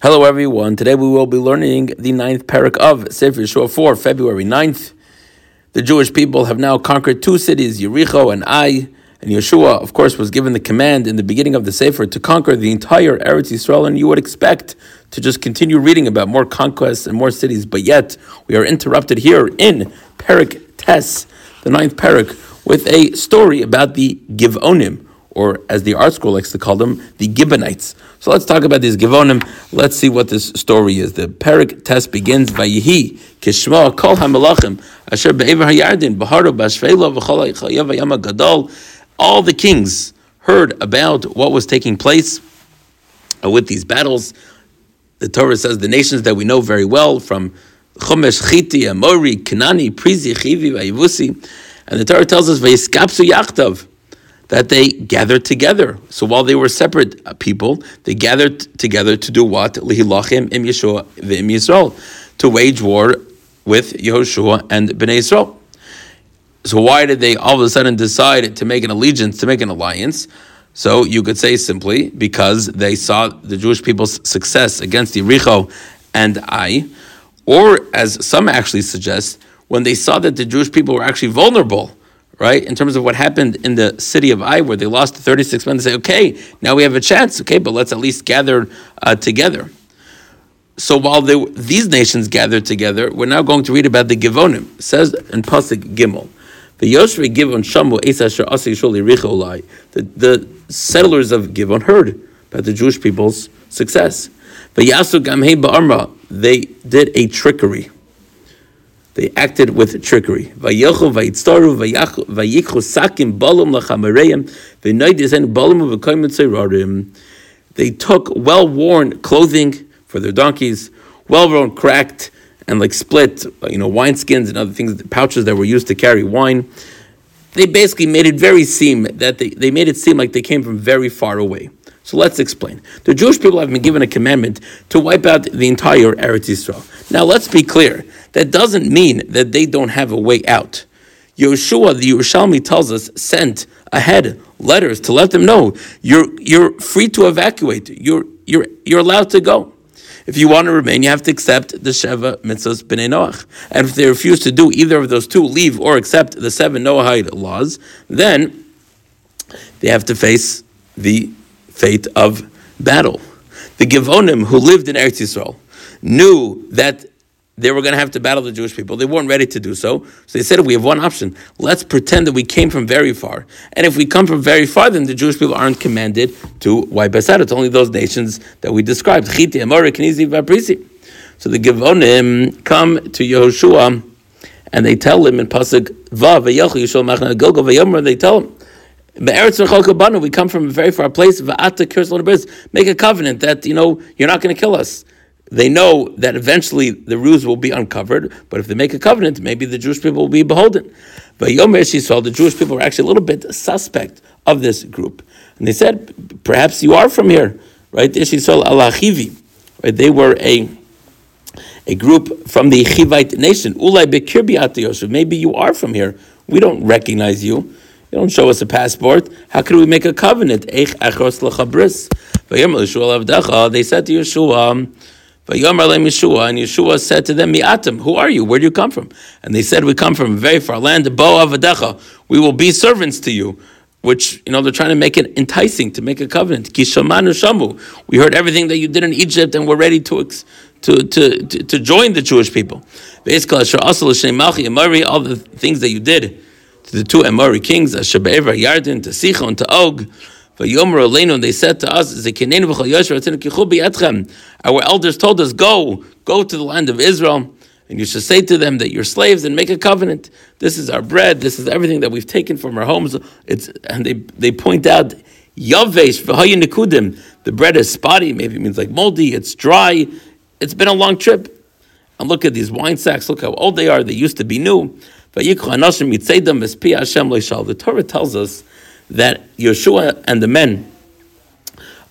Hello, everyone. Today we will be learning the ninth parak of Sefer Yeshua 4, February 9th. The Jewish people have now conquered two cities, Yericho and Ai. And Yeshua, of course, was given the command in the beginning of the Sefer to conquer the entire Eretz Yisrael. And you would expect to just continue reading about more conquests and more cities. But yet, we are interrupted here in Parak Tes, the ninth parak, with a story about the Givonim or as the ArtScroll likes to call them, the Gibeonites. So let's talk about these Givonim. Let's see what this story is. The Perik Tes begins by Yehi, Kishma, Kol HaMelachim, Asher Be'ever HaYardin, Baharo Bashvelo, V'chol HaYav Gadol. All the kings heard about what was taking place with these battles. The Torah says the nations that we know very well from Chomesh, Chiti, Amori, Kanani, Prizi, Chivi, Vayivusi. And the Torah tells us, Vayiskapsu Yachtav that they gathered together. So while they were separate uh, people, they gathered together to do what? Lihilachim im Yeshua v'im Yisrael, to wage war with Yehoshua and Bnei Yisrael. So why did they all of a sudden decide to make an allegiance, to make an alliance? So you could say simply because they saw the Jewish people's success against Yericho and Ai, or as some actually suggest, when they saw that the Jewish people were actually vulnerable right? In terms of what happened in the city of Ai, where they lost 36 men, they say, okay, now we have a chance, okay, but let's at least gather uh, together. So while they, these nations gathered together, we're now going to read about the Givonim. It says in Pasuk Gimel, the Yoshri Givon Shamu Esasher Asi Sholi Richolai. The settlers of Givon heard about the Jewish people's success. But Yasu Gamhei Ba'arma, they did a trickery they acted with trickery. They took well-worn clothing for their donkeys, well-worn cracked and like split, you know, wine skins and other things, pouches that were used to carry wine. They basically made it very seem that they, they made it seem like they came from very far away. So let's explain. The Jewish people have been given a commandment to wipe out the entire Eretz Yisrael. Now let's be clear. That doesn't mean that they don't have a way out. Yeshua, the Yerushalmi tells us, sent ahead letters to let them know you're you're free to evacuate. You're you're you're allowed to go. If you want to remain, you have to accept the Sheva mitzvahs b'nei Noach. And if they refuse to do either of those two, leave or accept the seven Noahide laws, then they have to face the fate of battle. The Givonim who lived in Eretz Yisrael knew that they were going to have to battle the Jewish people. They weren't ready to do so. So they said, we have one option. Let's pretend that we came from very far. And if we come from very far, then the Jewish people aren't commanded to wipe us out. It's only those nations that we described. Chiti, Amori, Kenizi, Vaprisi. So the Givonim come to Yehoshua and they tell him in Pasuk Vav, they tell him, we come from a very far place. Make a covenant that you know you're not going to kill us. They know that eventually the ruse will be uncovered, but if they make a covenant, maybe the Jewish people will be beholden. But Yomer saw the Jewish people were actually a little bit suspect of this group, and they said, "Perhaps you are from here, right?" Yisrael alachivi, right? They were a a group from the Chivite nation. Ulay bekirbi Maybe you are from here. We don't recognize you. You don't show us a passport. How could we make a covenant? They said to Yeshua, Yeshua, and Yeshua said to them, Mi'atim, who are you? Where do you come from? And they said, We come from very far land, Bo Avadecha. We will be servants to you. Which, you know, they're trying to make it enticing to make a covenant. Shamu. We heard everything that you did in Egypt and we're ready to, to, to, to, to join the Jewish people. All the things that you did to the two Amori kings, Ashabever, Yardin, to Sichon, to Og. Vayomer Aleinu, they said to us, Our elders told us, go, go to the land of Israel, and you should say to them that you're slaves and make a covenant. This is our bread, this is everything that we've taken from our homes. It's and they, they point out Yavesh Nikudim. The bread is spotty, maybe it means like moldy, it's dry, it's been a long trip. And look at these wine sacks, look how old they are, they used to be new. The Torah tells us that Yeshua and the men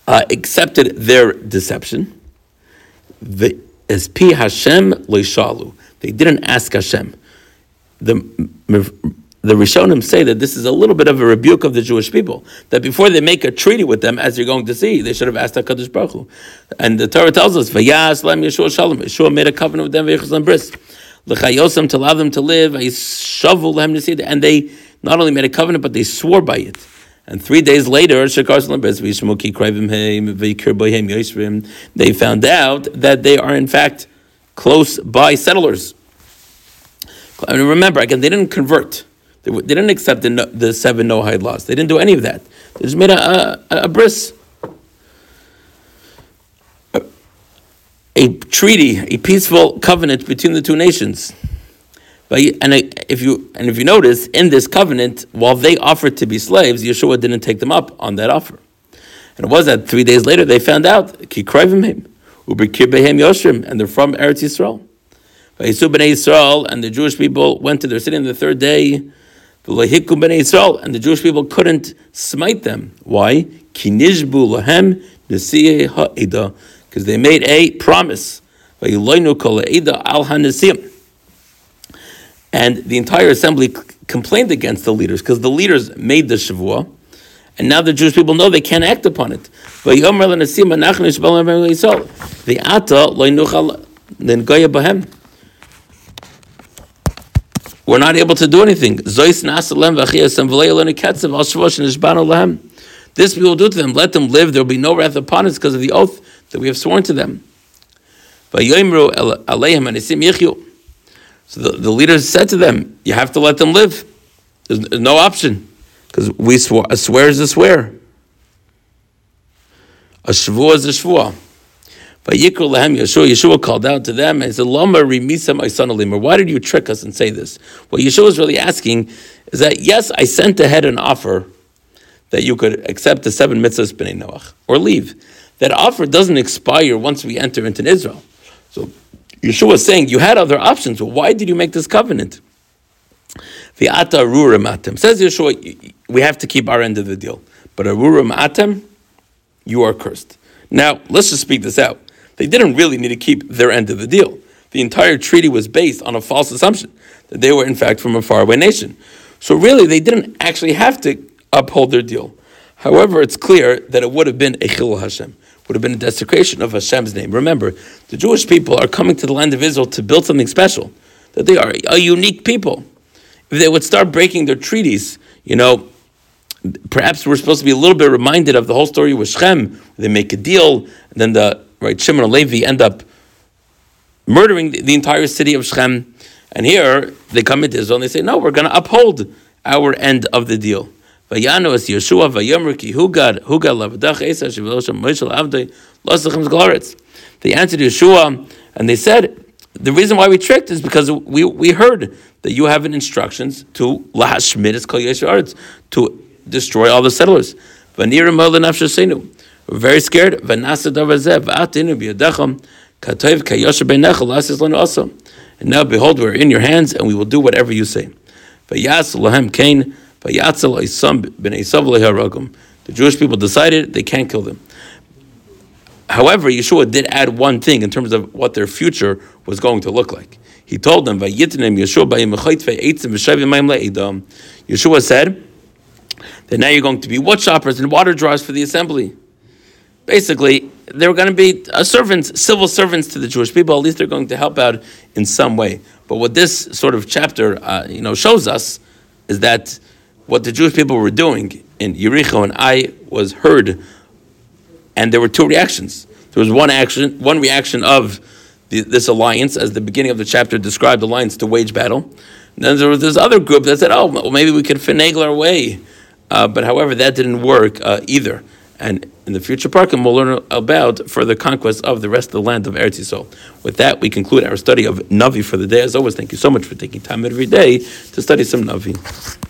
uh, accepted their deception. The as Hashem leishalu. They didn't ask Hashem. The the Rishonim say that this is a little bit of a rebuke of the Jewish people. That before they make a treaty with them, as you're going to see, they should have asked Hakadosh Baruch Hu. And the Torah tells us, "Vayas lam Yeshua Shalom." Yeshua made a covenant with them, v'yichus bris, l'chayosam to allow them to live. And they not only made a covenant, but they swore by it. And three days later, they found out that they are in fact close by settlers. Mean, remember, again, they didn't convert. They, they didn't accept the, the seven Noahide laws. They didn't do any of that. They just made a, a, a bris. A, a treaty, a peaceful covenant between the two nations. But and if you and if you notice in this covenant, while they offered to be slaves, Yeshua didn't take them up on that offer. And it was that three days later they found out him, and they're from Eretz Yisrael. Yisrael and the Jewish people went to their city on the third day. And the Jewish people couldn't smite them. Why? Lahem because they made a promise. al and the entire assembly complained against the leaders because the leaders made the Shavua, and now the Jewish people know they can't act upon it. The We're not able to do anything. This we will do to them. Let them live. There will be no wrath upon us because of the oath that we have sworn to them. So the, the leaders said to them, You have to let them live. There's, no option. Because we swore, a swear is a swear. A shvua is a shvua. Vayikru lehem Yeshua. Yeshua called out to them and said, Lama remisa my son Elimah. Why did you trick us and say this? What Yeshua is really asking is that, yes, I sent ahead an offer that you could accept the seven mitzvahs b'nei Noach, or leave. That offer doesn't expire once we enter into Israel. So Yeshua is saying you had other options. Why did you make this covenant? The ata atem says Yeshua, we have to keep our end of the deal. But arurim atem, you are cursed. Now let's just speak this out. They didn't really need to keep their end of the deal. The entire treaty was based on a false assumption that they were in fact from a faraway nation. So really, they didn't actually have to uphold their deal. However, it's clear that it would have been a chilul Hashem would have been a desecration of Hashem's name. Remember, the Jewish people are coming to the land of Israel to build something special, that they are a unique people. If they would start breaking their treaties, you know, perhaps we're supposed to be a little bit reminded of the whole story with Shechem. They make a deal, and then the right Shimon and Levi end up murdering the, the entire city of Shechem. And here they come into Israel and they say, no, we're going to uphold our end of the deal. Vayanu as Yeshua ki hugad hugad lavadach esa avdei losachem. They answered Yeshua and they said, the reason why we tricked is because we, we heard that you have instructions to lahashmid es kol to destroy all the settlers. Vanira mola nafshasenu. We're very scared. Vanasa davazev atinu biyadacham katov kayosha beinechel lasis also. And now behold, we're in your hands, and we will do whatever you say. Vayas lahem. The Jewish people decided they can't kill them. However, Yeshua did add one thing in terms of what their future was going to look like. He told them, Yeshua said that now you're going to be wood choppers and water drawers for the assembly. Basically, they're going to be servants, civil servants to the Jewish people. At least they're going to help out in some way. But what this sort of chapter, uh, you know, shows us is that what the Jewish people were doing in Yericho and Ai was heard, and there were two reactions. There was one action, one reaction of the, this alliance, as the beginning of the chapter described, alliance to wage battle. And then there was this other group that said, "Oh, well, maybe we could finagle our way," uh, but however, that didn't work uh, either. And in the future parkim, we'll learn about further conquest of the rest of the land of Eretz Yisrael. With that, we conclude our study of Navi for the day. As always, thank you so much for taking time every day to study some Navi.